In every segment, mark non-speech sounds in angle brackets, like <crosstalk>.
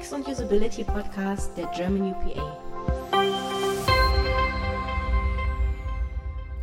UX und Usability Podcast der German UPA.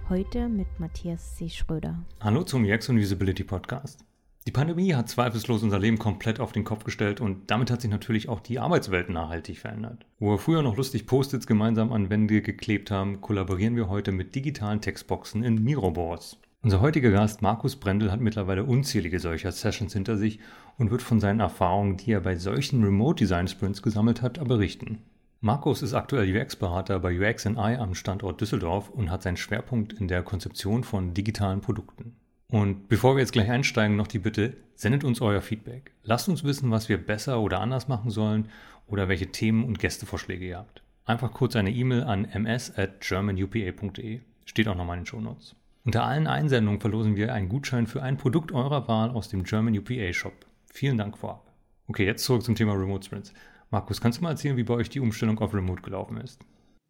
Heute mit Matthias C. Schröder. Hallo zum UX und Usability Podcast. Die Pandemie hat zweifellos unser Leben komplett auf den Kopf gestellt und damit hat sich natürlich auch die Arbeitswelt nachhaltig verändert. Wo wir früher noch lustig Post-its gemeinsam an Wände geklebt haben, kollaborieren wir heute mit digitalen Textboxen in Miroboards. Unser heutiger Gast Markus Brendel hat mittlerweile unzählige solcher Sessions hinter sich und wird von seinen Erfahrungen, die er bei solchen Remote Design Sprints gesammelt hat, berichten. Markus ist aktuell UX-Berater bei UXNI am Standort Düsseldorf und hat seinen Schwerpunkt in der Konzeption von digitalen Produkten. Und bevor wir jetzt gleich einsteigen, noch die Bitte, sendet uns euer Feedback. Lasst uns wissen, was wir besser oder anders machen sollen oder welche Themen und Gästevorschläge ihr habt. Einfach kurz eine E-Mail an ms at germanupa.de. Steht auch nochmal in den Shownotes. Unter allen Einsendungen verlosen wir einen Gutschein für ein Produkt eurer Wahl aus dem German UPA Shop. Vielen Dank vorab. Okay, jetzt zurück zum Thema Remote Sprints. Markus, kannst du mal erzählen, wie bei euch die Umstellung auf Remote gelaufen ist?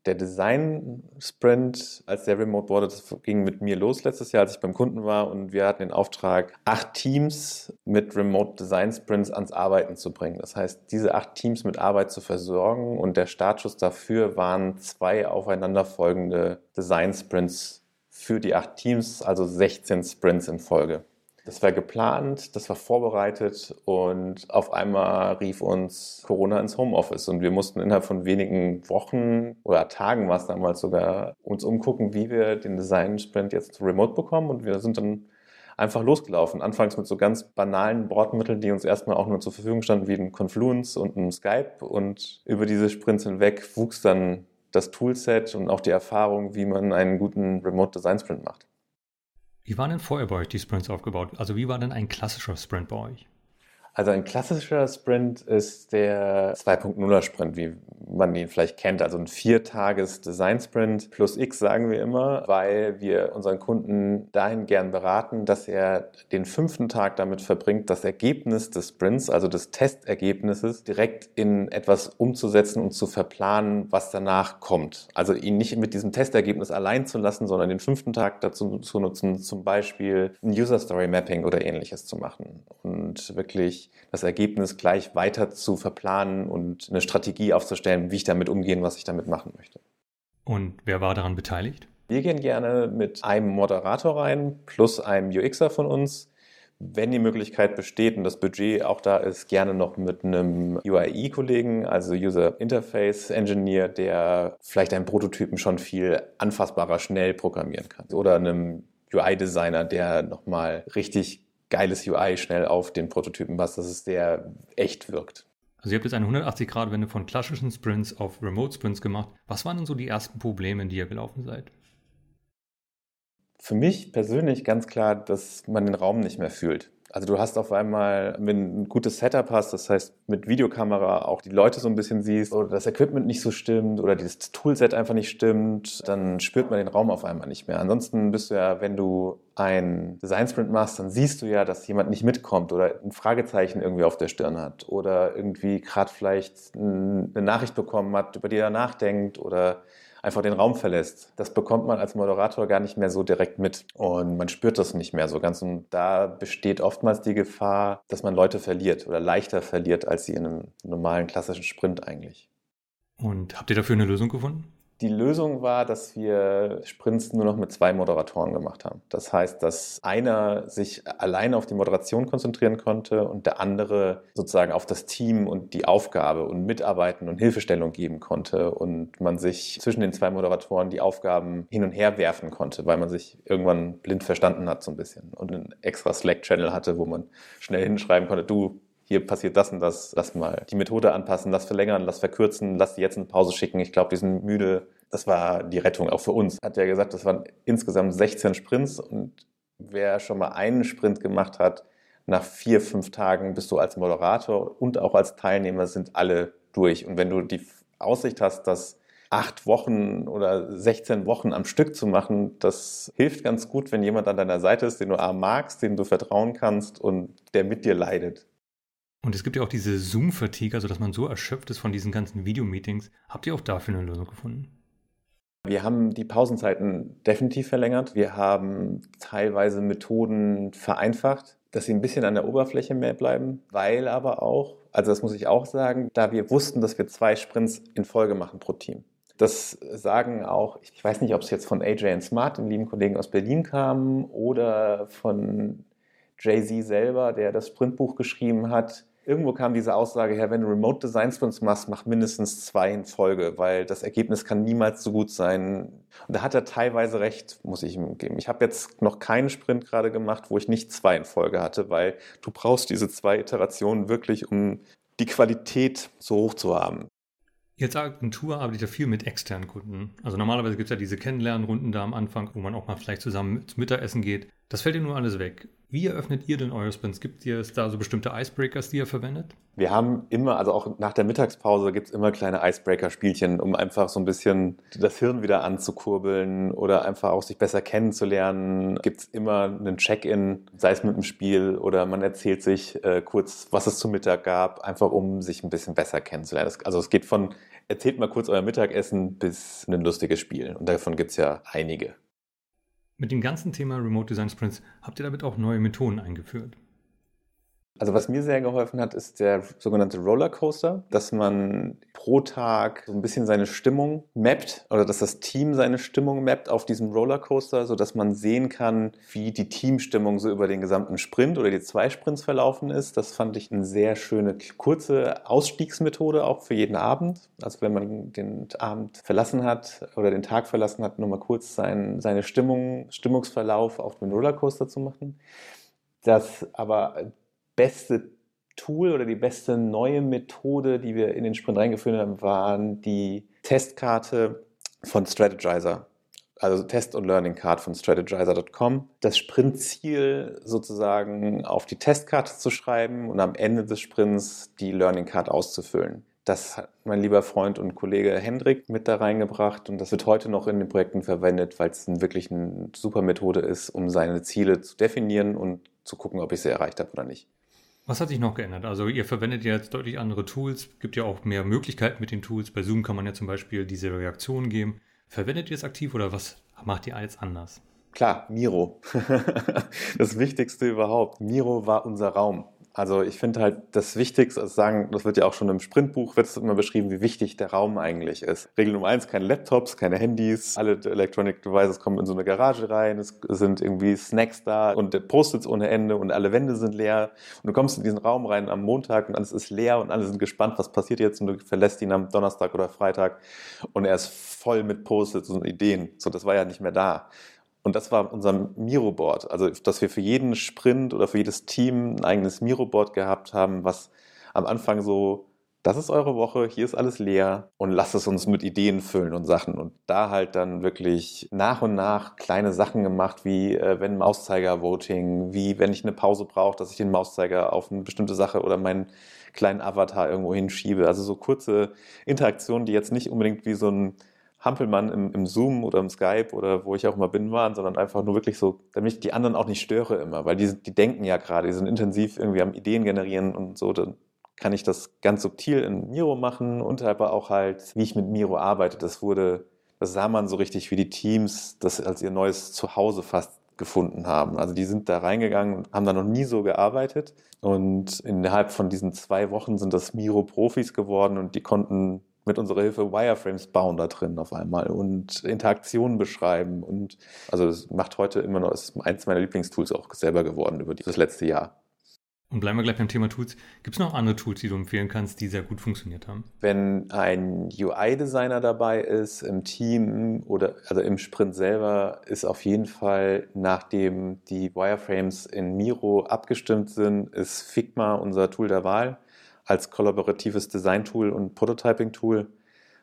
der Design-Sprint, als der remote wurde, das ging mit mir los letztes Jahr, als ich beim Kunden war und wir hatten den Auftrag, acht Teams mit Remote Design Sprints ans Arbeiten zu bringen. Das heißt, diese acht Teams mit Arbeit zu versorgen und der Startschuss dafür waren zwei aufeinanderfolgende Design Sprints für die acht Teams, also 16 Sprints in Folge. Das war geplant, das war vorbereitet und auf einmal rief uns Corona ins Homeoffice und wir mussten innerhalb von wenigen Wochen oder Tagen war es damals sogar uns umgucken, wie wir den Design Sprint jetzt remote bekommen und wir sind dann einfach losgelaufen. Anfangs mit so ganz banalen Bordmitteln, die uns erstmal auch nur zur Verfügung standen, wie ein Confluence und ein Skype und über diese Sprints hinweg wuchs dann das Toolset und auch die Erfahrung, wie man einen guten Remote Design Sprint macht. Wie waren denn vorher bei euch die Sprints aufgebaut? Also wie war denn ein klassischer Sprint bei euch? Also ein klassischer Sprint ist der 2.0er Sprint, wie man ihn vielleicht kennt. Also ein viertages Design Sprint plus X sagen wir immer, weil wir unseren Kunden dahin gern beraten, dass er den fünften Tag damit verbringt, das Ergebnis des Sprints, also des Testergebnisses, direkt in etwas umzusetzen und zu verplanen, was danach kommt. Also ihn nicht mit diesem Testergebnis allein zu lassen, sondern den fünften Tag dazu zu nutzen, zum Beispiel ein User Story Mapping oder ähnliches zu machen und wirklich das Ergebnis gleich weiter zu verplanen und eine Strategie aufzustellen, wie ich damit umgehen, was ich damit machen möchte. Und wer war daran beteiligt? Wir gehen gerne mit einem Moderator rein, plus einem UXer von uns. Wenn die Möglichkeit besteht und das Budget auch da ist, gerne noch mit einem UIE-Kollegen, also User Interface Engineer, der vielleicht einen Prototypen schon viel anfassbarer schnell programmieren kann. Oder einem UI-Designer, der nochmal richtig geiles UI schnell auf den Prototypen was, dass es sehr echt wirkt. Also ihr habt jetzt eine 180-Grad-Wende von klassischen Sprints auf Remote-Sprints gemacht. Was waren denn so die ersten Probleme, in die ihr gelaufen seid? Für mich persönlich ganz klar, dass man den Raum nicht mehr fühlt. Also du hast auf einmal, wenn ein gutes Setup hast, das heißt mit Videokamera auch die Leute so ein bisschen siehst oder das Equipment nicht so stimmt oder das Toolset einfach nicht stimmt, dann spürt man den Raum auf einmal nicht mehr. Ansonsten bist du ja, wenn du ein Design Sprint machst, dann siehst du ja, dass jemand nicht mitkommt oder ein Fragezeichen irgendwie auf der Stirn hat oder irgendwie gerade vielleicht eine Nachricht bekommen hat, über die er nachdenkt oder einfach den Raum verlässt. Das bekommt man als Moderator gar nicht mehr so direkt mit und man spürt das nicht mehr so ganz. Und da besteht oftmals die Gefahr, dass man Leute verliert oder leichter verliert, als sie in einem normalen klassischen Sprint eigentlich. Und habt ihr dafür eine Lösung gefunden? Die Lösung war, dass wir Sprints nur noch mit zwei Moderatoren gemacht haben. Das heißt, dass einer sich alleine auf die Moderation konzentrieren konnte und der andere sozusagen auf das Team und die Aufgabe und Mitarbeiten und Hilfestellung geben konnte und man sich zwischen den zwei Moderatoren die Aufgaben hin und her werfen konnte, weil man sich irgendwann blind verstanden hat so ein bisschen und einen extra Slack-Channel hatte, wo man schnell hinschreiben konnte, du, hier passiert das und das, lass mal die Methode anpassen, lass verlängern, lass verkürzen, lass die jetzt eine Pause schicken, ich glaube, die sind müde. Das war die Rettung auch für uns. Hat ja gesagt, das waren insgesamt 16 Sprints und wer schon mal einen Sprint gemacht hat, nach vier, fünf Tagen bist du als Moderator und auch als Teilnehmer sind alle durch. Und wenn du die Aussicht hast, dass acht Wochen oder 16 Wochen am Stück zu machen, das hilft ganz gut, wenn jemand an deiner Seite ist, den du A magst, dem du vertrauen kannst und der mit dir leidet. Und es gibt ja auch diese Zoom-Fatigue, also dass man so erschöpft ist von diesen ganzen Videomeetings. Habt ihr auch dafür eine Lösung gefunden? Wir haben die Pausenzeiten definitiv verlängert. Wir haben teilweise Methoden vereinfacht. dass sie ein bisschen an der Oberfläche mehr bleiben, weil aber auch, also das muss ich auch sagen, da wir wussten, dass wir zwei Sprints in Folge machen pro Team. Das sagen auch, ich weiß nicht, ob es jetzt von AJ Smart, dem lieben Kollegen aus Berlin kam, oder von Jay-Z selber, der das Sprintbuch geschrieben hat. Irgendwo kam diese Aussage her, wenn du Remote Design Sprints machst, mach mindestens zwei in Folge, weil das Ergebnis kann niemals so gut sein. Und da hat er teilweise recht, muss ich ihm geben. Ich habe jetzt noch keinen Sprint gerade gemacht, wo ich nicht zwei in Folge hatte, weil du brauchst diese zwei Iterationen wirklich, um die Qualität so hoch zu haben. Jetzt Agentur arbeitet ja viel mit externen Kunden. Also normalerweise gibt es ja diese Kennenlernrunden da am Anfang, wo man auch mal vielleicht zusammen zum Mittagessen geht. Das fällt dir nur alles weg. Wie eröffnet ihr denn eure Sprints? Gibt es da so bestimmte Icebreakers, die ihr verwendet? Wir haben immer, also auch nach der Mittagspause gibt es immer kleine Icebreaker-Spielchen, um einfach so ein bisschen das Hirn wieder anzukurbeln oder einfach auch sich besser kennenzulernen. Gibt es immer einen Check-in, sei es mit einem Spiel oder man erzählt sich äh, kurz, was es zum Mittag gab, einfach um sich ein bisschen besser kennenzulernen. Also es geht von erzählt mal kurz euer Mittagessen bis ein lustiges Spiel. Und davon gibt es ja einige. Mit dem ganzen Thema Remote Design Sprints habt ihr damit auch neue Methoden eingeführt. Also was mir sehr geholfen hat, ist der sogenannte Rollercoaster, dass man pro Tag so ein bisschen seine Stimmung mappt oder dass das Team seine Stimmung mappt auf diesem Rollercoaster, sodass man sehen kann, wie die Teamstimmung so über den gesamten Sprint oder die zwei Sprints verlaufen ist. Das fand ich eine sehr schöne kurze Ausstiegsmethode auch für jeden Abend. Also wenn man den Abend verlassen hat oder den Tag verlassen hat, nur mal kurz sein, seine Stimmung, Stimmungsverlauf auf dem Rollercoaster zu machen. Das aber beste Tool oder die beste neue Methode, die wir in den Sprint reingeführt haben, waren die Testkarte von Strategizer. Also Test- und Learning Card von strategizer.com. Das Sprintziel sozusagen auf die Testkarte zu schreiben und am Ende des Sprints die Learning Card auszufüllen. Das hat mein lieber Freund und Kollege Hendrik mit da reingebracht und das wird heute noch in den Projekten verwendet, weil es wirklich eine super Methode ist, um seine Ziele zu definieren und zu gucken, ob ich sie erreicht habe oder nicht. Was hat sich noch geändert? Also ihr verwendet ja jetzt deutlich andere Tools, gibt ja auch mehr Möglichkeiten mit den Tools. Bei Zoom kann man ja zum Beispiel diese Reaktionen geben. Verwendet ihr es aktiv oder was macht ihr alles anders? Klar, Miro. <laughs> das Wichtigste überhaupt. Miro war unser Raum. Also ich finde halt das Wichtigste, also sagen, das wird ja auch schon im Sprintbuch, wird es immer beschrieben, wie wichtig der Raum eigentlich ist. Regel Nummer eins, keine Laptops, keine Handys, alle Electronic Devices kommen in so eine Garage rein, es sind irgendwie Snacks da und Post-its ohne Ende und alle Wände sind leer. Und du kommst in diesen Raum rein am Montag und alles ist leer und alle sind gespannt, was passiert jetzt und du verlässt ihn am Donnerstag oder Freitag und er ist voll mit Post-its und Ideen. So, das war ja nicht mehr da. Und das war unser Miro-Board. Also, dass wir für jeden Sprint oder für jedes Team ein eigenes Miro-Board gehabt haben, was am Anfang so, das ist eure Woche, hier ist alles leer und lasst es uns mit Ideen füllen und Sachen. Und da halt dann wirklich nach und nach kleine Sachen gemacht, wie äh, wenn Mauszeiger-Voting, wie wenn ich eine Pause brauche, dass ich den Mauszeiger auf eine bestimmte Sache oder meinen kleinen Avatar irgendwo hinschiebe. Also so kurze Interaktionen, die jetzt nicht unbedingt wie so ein Hampelmann im, im, Zoom oder im Skype oder wo ich auch immer bin waren, sondern einfach nur wirklich so, damit ich die anderen auch nicht störe immer, weil die, die denken ja gerade, die sind intensiv irgendwie am Ideen generieren und so, dann kann ich das ganz subtil in Miro machen und aber auch halt, wie ich mit Miro arbeite. Das wurde, das sah man so richtig, wie die Teams das als ihr neues Zuhause fast gefunden haben. Also die sind da reingegangen und haben da noch nie so gearbeitet. Und innerhalb von diesen zwei Wochen sind das Miro-Profis geworden und die konnten mit unserer Hilfe Wireframes bauen da drin auf einmal und Interaktionen beschreiben. Und also es macht heute immer noch, ist eins meiner Lieblingstools auch selber geworden über das letzte Jahr. Und bleiben wir gleich beim Thema Tools. Gibt es noch andere Tools, die du empfehlen kannst, die sehr gut funktioniert haben? Wenn ein UI-Designer dabei ist im Team oder also im Sprint selber, ist auf jeden Fall, nachdem die Wireframes in Miro abgestimmt sind, ist Figma unser Tool der Wahl als kollaboratives Design-Tool und Prototyping-Tool.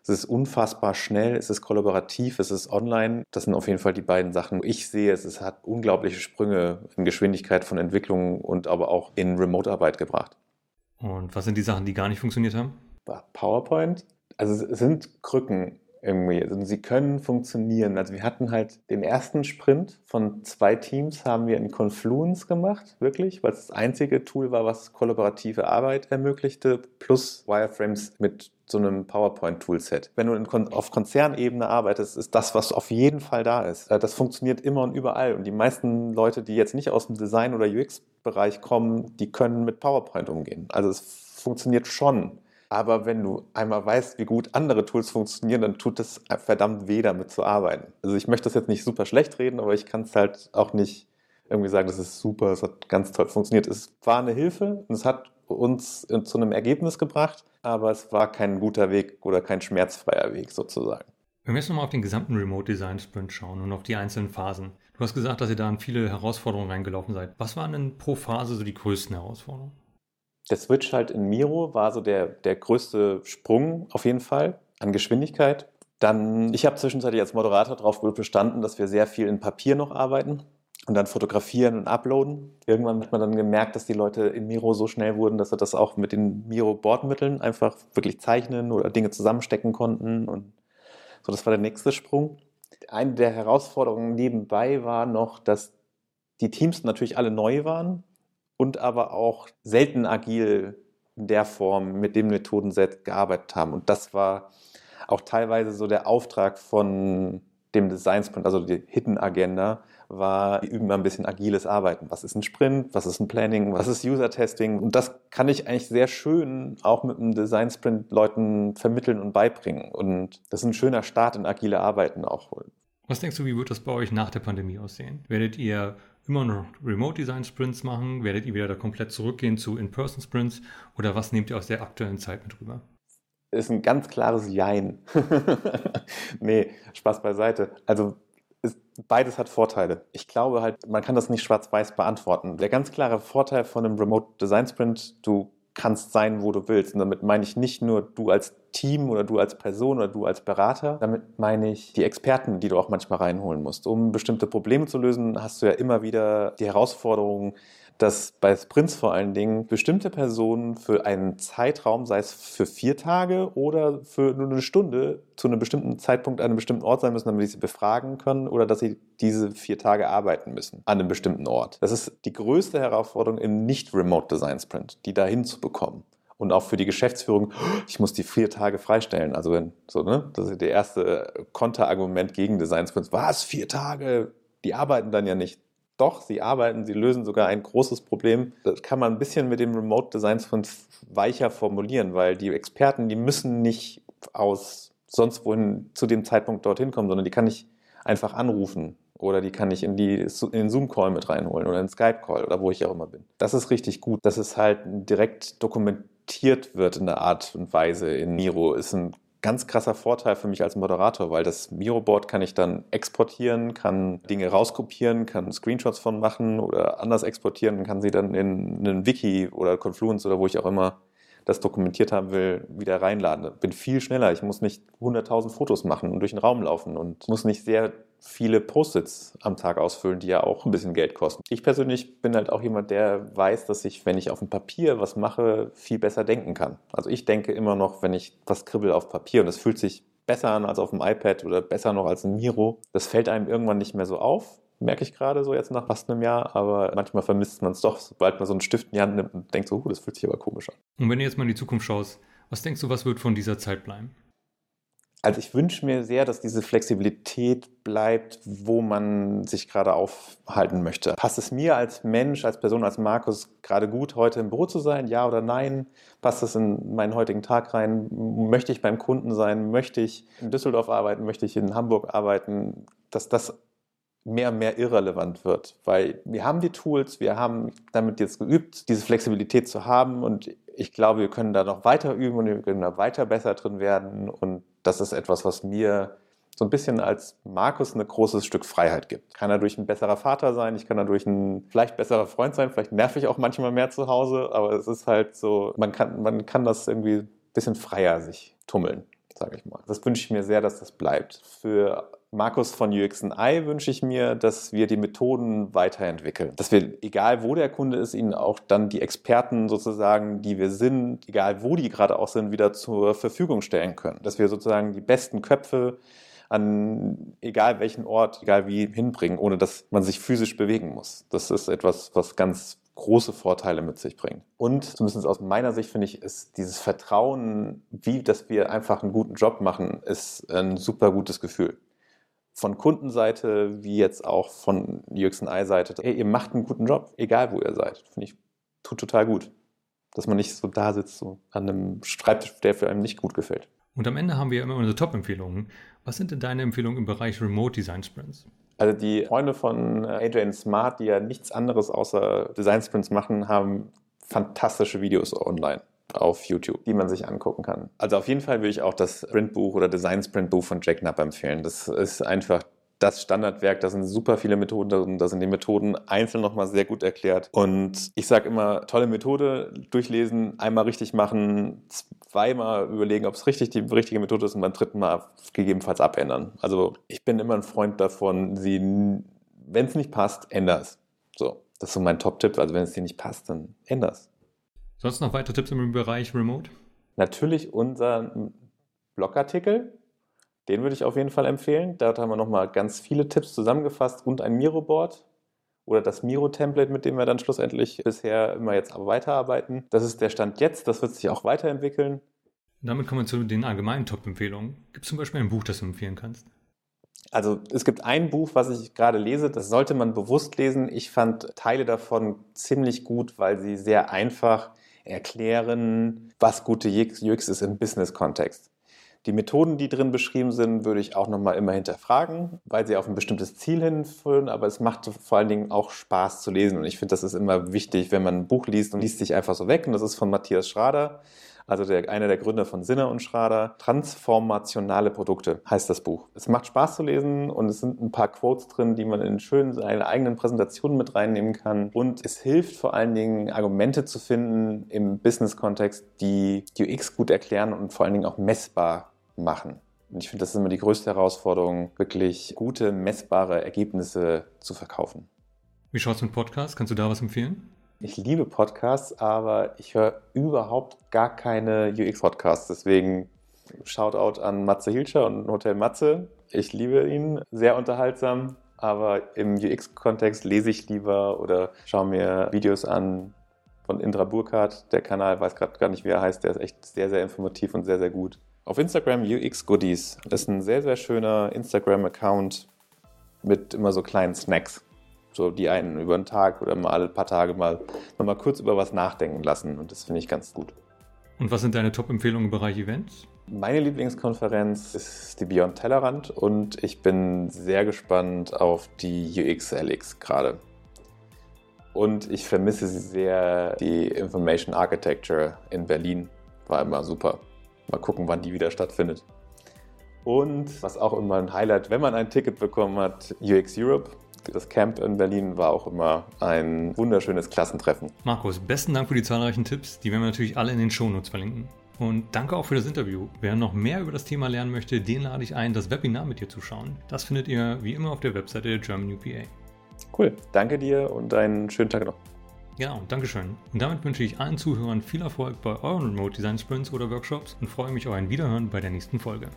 Es ist unfassbar schnell, es ist kollaborativ, es ist online. Das sind auf jeden Fall die beiden Sachen. Ich sehe, es hat unglaubliche Sprünge in Geschwindigkeit von Entwicklung und aber auch in Remote-Arbeit gebracht. Und was sind die Sachen, die gar nicht funktioniert haben? PowerPoint. Also es sind Krücken irgendwie. Also sie können funktionieren. Also wir hatten halt den ersten Sprint von zwei Teams haben wir in Confluence gemacht, wirklich, weil es das einzige Tool war, was kollaborative Arbeit ermöglichte, plus Wireframes mit so einem PowerPoint-Toolset. Wenn du Kon auf Konzernebene arbeitest, ist das, was auf jeden Fall da ist. Äh, das funktioniert immer und überall. Und die meisten Leute, die jetzt nicht aus dem Design- oder UX-Bereich kommen, die können mit PowerPoint umgehen. Also es funktioniert schon. Aber wenn du einmal weißt, wie gut andere Tools funktionieren, dann tut es verdammt weh, damit zu arbeiten. Also ich möchte das jetzt nicht super schlecht reden, aber ich kann es halt auch nicht irgendwie sagen, das ist super, es hat ganz toll funktioniert. Es war eine Hilfe und es hat uns zu einem Ergebnis gebracht, aber es war kein guter Weg oder kein schmerzfreier Weg sozusagen. Wenn wir jetzt nochmal auf den gesamten Remote Design Sprint schauen und auf die einzelnen Phasen. Du hast gesagt, dass ihr da in viele Herausforderungen reingelaufen seid. Was waren denn pro Phase so die größten Herausforderungen? Der Switch halt in Miro war so der, der größte Sprung auf jeden Fall an Geschwindigkeit. Dann, ich habe zwischenzeitlich als Moderator darauf bestanden, dass wir sehr viel in Papier noch arbeiten und dann fotografieren und uploaden. Irgendwann hat man dann gemerkt, dass die Leute in Miro so schnell wurden, dass sie das auch mit den Miro-Bordmitteln einfach wirklich zeichnen oder Dinge zusammenstecken konnten. Und so, das war der nächste Sprung. Eine der Herausforderungen nebenbei war noch, dass die Teams natürlich alle neu waren und aber auch selten agil in der Form mit dem Methodenset gearbeitet haben. Und das war auch teilweise so der Auftrag von dem Design Sprint, also die Hidden Agenda, war, wir üben mal ein bisschen agiles Arbeiten. Was ist ein Sprint? Was ist ein Planning? Was ist User Testing? Und das kann ich eigentlich sehr schön auch mit einem Design Sprint Leuten vermitteln und beibringen. Und das ist ein schöner Start in agile Arbeiten auch. Was denkst du, wie wird das bei euch nach der Pandemie aussehen? Werdet ihr immer noch Remote Design Sprints machen? Werdet ihr wieder da komplett zurückgehen zu In-Person Sprints? Oder was nehmt ihr aus der aktuellen Zeit mit rüber? Ist ein ganz klares Jein. <laughs> nee, Spaß beiseite. Also ist, beides hat Vorteile. Ich glaube halt, man kann das nicht schwarz-weiß beantworten. Der ganz klare Vorteil von einem Remote Design Sprint, du kannst sein, wo du willst. Und damit meine ich nicht nur du als Team oder du als Person oder du als Berater. Damit meine ich die Experten, die du auch manchmal reinholen musst. Um bestimmte Probleme zu lösen, hast du ja immer wieder die Herausforderung, dass bei Sprints vor allen Dingen bestimmte Personen für einen Zeitraum, sei es für vier Tage oder für nur eine Stunde, zu einem bestimmten Zeitpunkt an einem bestimmten Ort sein müssen, damit sie sie befragen können oder dass sie diese vier Tage arbeiten müssen an einem bestimmten Ort. Das ist die größte Herausforderung im Nicht-Remote Design Sprint, die da hinzubekommen und auch für die Geschäftsführung, <gasps> ich muss die vier Tage freistellen. Also wenn, so, ne, das ist der erste Konterargument gegen Design Sprints. Was? Vier Tage? Die arbeiten dann ja nicht. Doch, sie arbeiten, sie lösen sogar ein großes Problem. Das kann man ein bisschen mit dem Remote Design Sprint weicher formulieren, weil die Experten, die müssen nicht aus sonst wohin zu dem Zeitpunkt dorthin kommen, sondern die kann ich einfach anrufen oder die kann ich in, die, in den Zoom-Call mit reinholen oder in Skype-Call oder wo ich auch immer bin. Das ist richtig gut. Dass es halt direkt dokumentiert wird in der Art und Weise in Miro, ist ein ganz krasser Vorteil für mich als Moderator, weil das Miro-Board kann ich dann exportieren, kann Dinge rauskopieren, kann Screenshots von machen oder anders exportieren und kann sie dann in einen Wiki oder Confluence oder wo ich auch immer das dokumentiert haben will, wieder reinladen. Bin viel schneller. Ich muss nicht 100.000 Fotos machen und durch den Raum laufen und muss nicht sehr viele Post-its am Tag ausfüllen, die ja auch ein bisschen Geld kosten. Ich persönlich bin halt auch jemand, der weiß, dass ich, wenn ich auf dem Papier was mache, viel besser denken kann. Also ich denke immer noch, wenn ich was kribbel auf Papier und es fühlt sich besser an als auf dem iPad oder besser noch als ein Miro, das fällt einem irgendwann nicht mehr so auf merke ich gerade so jetzt nach fast einem Jahr, aber manchmal vermisst man es doch, sobald man so einen Stift in die Hand nimmt und denkt so, uh, das fühlt sich aber komisch an. Und wenn du jetzt mal in die Zukunft schaust, was denkst du, was wird von dieser Zeit bleiben? Also ich wünsche mir sehr, dass diese Flexibilität bleibt, wo man sich gerade aufhalten möchte. Passt es mir als Mensch, als Person, als Markus gerade gut, heute im Büro zu sein? Ja oder nein? Passt es in meinen heutigen Tag rein? Möchte ich beim Kunden sein? Möchte ich in Düsseldorf arbeiten? Möchte ich in Hamburg arbeiten? Dass das mehr und mehr irrelevant wird, weil wir haben die Tools, wir haben damit jetzt geübt, diese Flexibilität zu haben und ich glaube, wir können da noch weiter üben und wir können da weiter besser drin werden und das ist etwas, was mir so ein bisschen als Markus ein großes Stück Freiheit gibt. Kann dadurch ein besserer Vater sein, ich kann dadurch ein vielleicht besserer Freund sein, vielleicht nerv ich auch manchmal mehr zu Hause, aber es ist halt so, man kann, man kann das irgendwie ein bisschen freier sich tummeln, sage ich mal. Das wünsche ich mir sehr, dass das bleibt. Für Markus von UX&I wünsche ich mir, dass wir die Methoden weiterentwickeln. Dass wir, egal wo der Kunde ist, ihnen auch dann die Experten sozusagen, die wir sind, egal wo die gerade auch sind, wieder zur Verfügung stellen können. Dass wir sozusagen die besten Köpfe an egal welchen Ort, egal wie hinbringen, ohne dass man sich physisch bewegen muss. Das ist etwas, was ganz große Vorteile mit sich bringt. Und zumindest aus meiner Sicht finde ich, ist dieses Vertrauen, wie dass wir einfach einen guten Job machen, ist ein super gutes Gefühl. Von Kundenseite wie jetzt auch von UX&I-Seite. Hey, ihr macht einen guten Job, egal wo ihr seid. Finde ich, tut total gut. Dass man nicht so da sitzt, so an einem Schreibtisch, der für einen nicht gut gefällt. Und am Ende haben wir immer unsere Top-Empfehlungen. Was sind denn deine Empfehlungen im Bereich Remote Design Sprints? Also die Freunde von AJ Smart, die ja nichts anderes außer Design Sprints machen, haben fantastische Videos online auf YouTube, die man sich angucken kann. Also auf jeden Fall würde ich auch das Sprintbuch oder Design Sprint Buch von Jack Knapp empfehlen. Das ist einfach das Standardwerk, da sind super viele Methoden drin, da sind die Methoden einzeln nochmal sehr gut erklärt. Und ich sage immer, tolle Methode, durchlesen, einmal richtig machen, zweimal überlegen, ob es richtig die richtige Methode ist und beim dritten Mal gegebenenfalls abändern. Also ich bin immer ein Freund davon, sie, wenn es nicht passt, änder es. So, das ist so mein Top-Tipp. Also wenn es dir nicht passt, dann änder es. Sonst noch weitere Tipps im Bereich Remote? Natürlich unser Blogartikel. Den würde ich auf jeden Fall empfehlen. Dort haben wir nochmal ganz viele Tipps zusammengefasst und ein Miro-Board oder das Miro-Template, mit dem wir dann schlussendlich bisher immer jetzt weiterarbeiten. Das ist der Stand jetzt, das wird sich auch weiterentwickeln. Damit kommen wir zu den allgemeinen Top-Empfehlungen. Gibt es zum Beispiel ein Buch, das du empfehlen kannst? Also es gibt ein Buch, was ich gerade lese, das sollte man bewusst lesen. Ich fand Teile davon ziemlich gut, weil sie sehr einfach erklären, was gute UX ist im Business-Kontext. Die Methoden, die drin beschrieben sind, würde ich auch nochmal immer hinterfragen, weil sie auf ein bestimmtes Ziel hinführen, aber es macht vor allen Dingen auch Spaß zu lesen. Und ich finde, das ist immer wichtig, wenn man ein Buch liest und liest sich einfach so weg. Und das ist von Matthias Schrader, also der, einer der Gründer von Sinner und Schrader. Transformationale Produkte heißt das Buch. Es macht Spaß zu lesen und es sind ein paar Quotes drin, die man in schönen seine eigenen Präsentationen mit reinnehmen kann. Und es hilft vor allen Dingen, Argumente zu finden im Business-Kontext, die UX gut erklären und vor allen Dingen auch messbar machen. Und ich finde, das ist immer die größte Herausforderung, wirklich gute, messbare Ergebnisse zu verkaufen. Wie schaut es mit Podcasts? Kannst du da was empfehlen? Ich liebe Podcasts, aber ich höre überhaupt gar keine UX-Podcasts. Deswegen Shoutout an Matze Hilscher und Hotel Matze. Ich liebe ihn, sehr unterhaltsam, aber im UX-Kontext lese ich lieber oder schaue mir Videos an von Indra Burkhardt. Der Kanal, weiß gerade gar nicht, wie er heißt, der ist echt sehr, sehr informativ und sehr, sehr gut. Auf Instagram UX Goodies. Das ist ein sehr, sehr schöner Instagram-Account mit immer so kleinen Snacks. So, die einen über einen Tag oder mal alle paar Tage mal, mal kurz über was nachdenken lassen. Und das finde ich ganz gut. Und was sind deine Top-Empfehlungen im Bereich Events? Meine Lieblingskonferenz ist die Beyond Tellerrand und ich bin sehr gespannt auf die UX-LX gerade. Und ich vermisse sehr die Information Architecture in Berlin. War immer super. Mal gucken, wann die wieder stattfindet. Und was auch immer ein Highlight, wenn man ein Ticket bekommen hat, UX Europe. Das Camp in Berlin war auch immer ein wunderschönes Klassentreffen. Markus, besten Dank für die zahlreichen Tipps. Die werden wir natürlich alle in den Shownotes verlinken. Und danke auch für das Interview. Wer noch mehr über das Thema lernen möchte, den lade ich ein, das Webinar mit dir zu schauen. Das findet ihr wie immer auf der Webseite der German UPA. Cool. Danke dir und einen schönen Tag noch. Genau, Dankeschön. Und damit wünsche ich allen Zuhörern viel Erfolg bei euren Remote Design Sprints oder Workshops und freue mich auf ein Wiederhören bei der nächsten Folge.